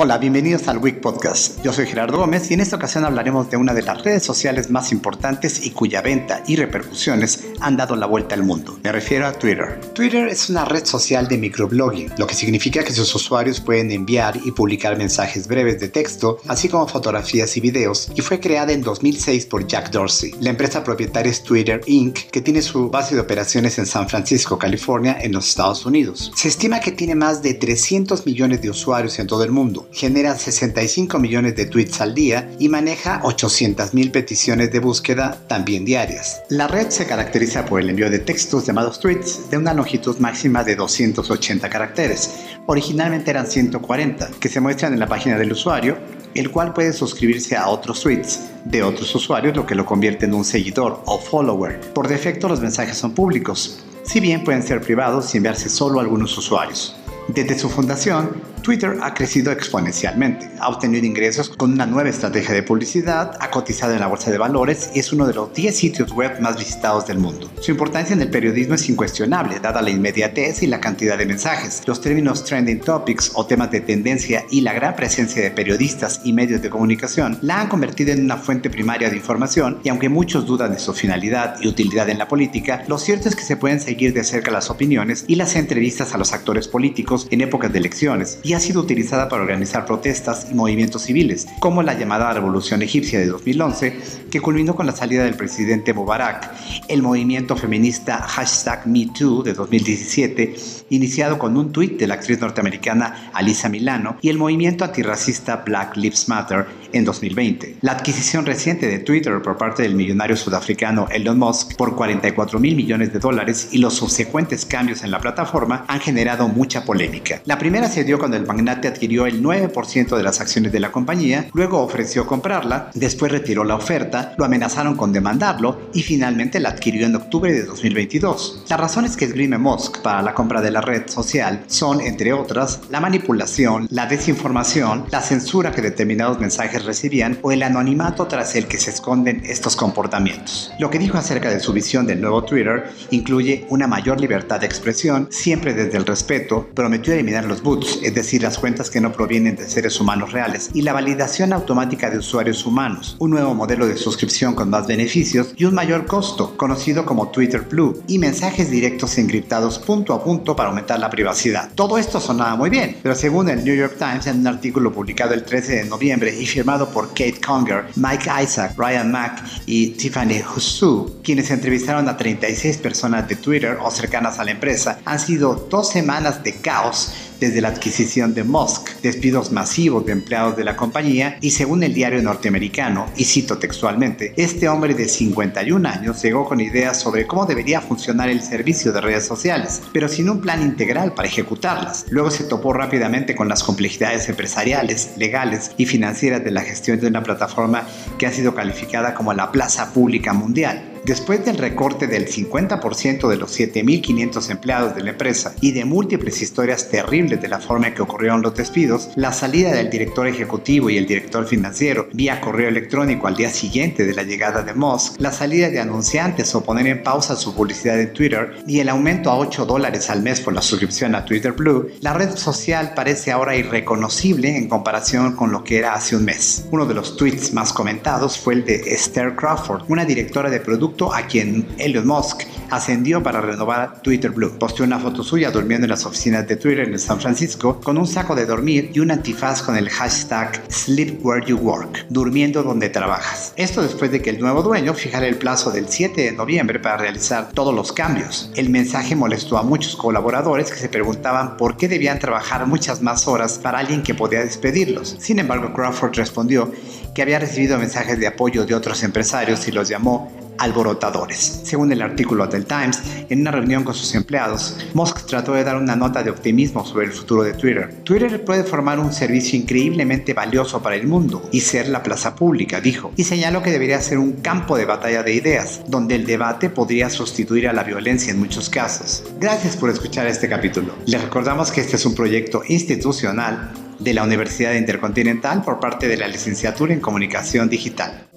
Hola, bienvenidos al Week Podcast. Yo soy Gerardo Gómez y en esta ocasión hablaremos de una de las redes sociales más importantes y cuya venta y repercusiones han dado la vuelta al mundo. Me refiero a Twitter. Twitter es una red social de microblogging, lo que significa que sus usuarios pueden enviar y publicar mensajes breves de texto, así como fotografías y videos, y fue creada en 2006 por Jack Dorsey. La empresa propietaria es Twitter Inc., que tiene su base de operaciones en San Francisco, California, en los Estados Unidos. Se estima que tiene más de 300 millones de usuarios en todo el mundo genera 65 millones de tweets al día y maneja 800 mil peticiones de búsqueda también diarias. La red se caracteriza por el envío de textos llamados tweets de una longitud máxima de 280 caracteres. Originalmente eran 140, que se muestran en la página del usuario, el cual puede suscribirse a otros tweets de otros usuarios, lo que lo convierte en un seguidor o follower. Por defecto los mensajes son públicos, si bien pueden ser privados y enviarse solo a algunos usuarios. Desde su fundación, Twitter ha crecido exponencialmente, ha obtenido ingresos con una nueva estrategia de publicidad, ha cotizado en la bolsa de valores y es uno de los 10 sitios web más visitados del mundo. Su importancia en el periodismo es incuestionable, dada la inmediatez y la cantidad de mensajes. Los términos trending topics o temas de tendencia y la gran presencia de periodistas y medios de comunicación la han convertido en una fuente primaria de información y aunque muchos dudan de su finalidad y utilidad en la política, lo cierto es que se pueden seguir de cerca las opiniones y las entrevistas a los actores políticos en épocas de elecciones y ha sido utilizada para organizar protestas y movimientos civiles, como la llamada Revolución Egipcia de 2011, que culminó con la salida del presidente Mubarak, el movimiento feminista hashtag MeToo de 2017, iniciado con un tuit de la actriz norteamericana Alisa Milano, y el movimiento antirracista Black Lives Matter en 2020. La adquisición reciente de Twitter por parte del millonario sudafricano Elon Musk por 44 mil millones de dólares y los subsecuentes cambios en la plataforma han generado mucha polémica. La primera se dio cuando el magnate adquirió el 9% de las acciones de la compañía, luego ofreció comprarla, después retiró la oferta, lo amenazaron con demandarlo y finalmente la adquirió en octubre de 2022. Las razones que esgrime Musk para la compra de la red social son, entre otras, la manipulación, la desinformación, la censura que determinados mensajes recibían o el anonimato tras el que se esconden estos comportamientos. Lo que dijo acerca de su visión del nuevo Twitter incluye una mayor libertad de expresión, siempre desde el respeto, prometió eliminar los boots, es decir, las cuentas que no provienen de seres humanos reales, y la validación automática de usuarios humanos, un nuevo modelo de suscripción con más beneficios y un mayor costo, conocido como Twitter Blue, y mensajes directos encriptados punto a punto para aumentar la privacidad. Todo esto sonaba muy bien, pero según el New York Times en un artículo publicado el 13 de noviembre y firmado por Kate Conger, Mike Isaac, Ryan Mack y Tiffany Husu, quienes entrevistaron a 36 personas de Twitter o cercanas a la empresa, han sido dos semanas de caos desde la adquisición de Musk, despidos masivos de empleados de la compañía y según el diario norteamericano, y cito textualmente, este hombre de 51 años llegó con ideas sobre cómo debería funcionar el servicio de redes sociales, pero sin un plan integral para ejecutarlas. Luego se topó rápidamente con las complejidades empresariales, legales y financieras de la gestión de una plataforma que ha sido calificada como la plaza pública mundial. Después del recorte del 50% de los 7.500 empleados de la empresa y de múltiples historias terribles de la forma en que ocurrieron los despidos, la salida del director ejecutivo y el director financiero vía correo electrónico al día siguiente de la llegada de Musk, la salida de anunciantes o poner en pausa su publicidad en Twitter y el aumento a 8 dólares al mes por la suscripción a Twitter Blue, la red social parece ahora irreconocible en comparación con lo que era hace un mes. Uno de los tweets más comentados fue el de Esther Crawford, una directora de a quien Elon Musk ascendió para renovar Twitter Blue. Posteó una foto suya durmiendo en las oficinas de Twitter en San Francisco con un saco de dormir y un antifaz con el hashtag Sleep Where You Work, durmiendo donde trabajas. Esto después de que el nuevo dueño fijara el plazo del 7 de noviembre para realizar todos los cambios. El mensaje molestó a muchos colaboradores que se preguntaban por qué debían trabajar muchas más horas para alguien que podía despedirlos. Sin embargo, Crawford respondió que había recibido mensajes de apoyo de otros empresarios y los llamó alborotadores. Según el artículo del Times, en una reunión con sus empleados, Musk trató de dar una nota de optimismo sobre el futuro de Twitter. Twitter puede formar un servicio increíblemente valioso para el mundo y ser la plaza pública, dijo, y señaló que debería ser un campo de batalla de ideas, donde el debate podría sustituir a la violencia en muchos casos. Gracias por escuchar este capítulo. Les recordamos que este es un proyecto institucional de la Universidad Intercontinental por parte de la Licenciatura en Comunicación Digital.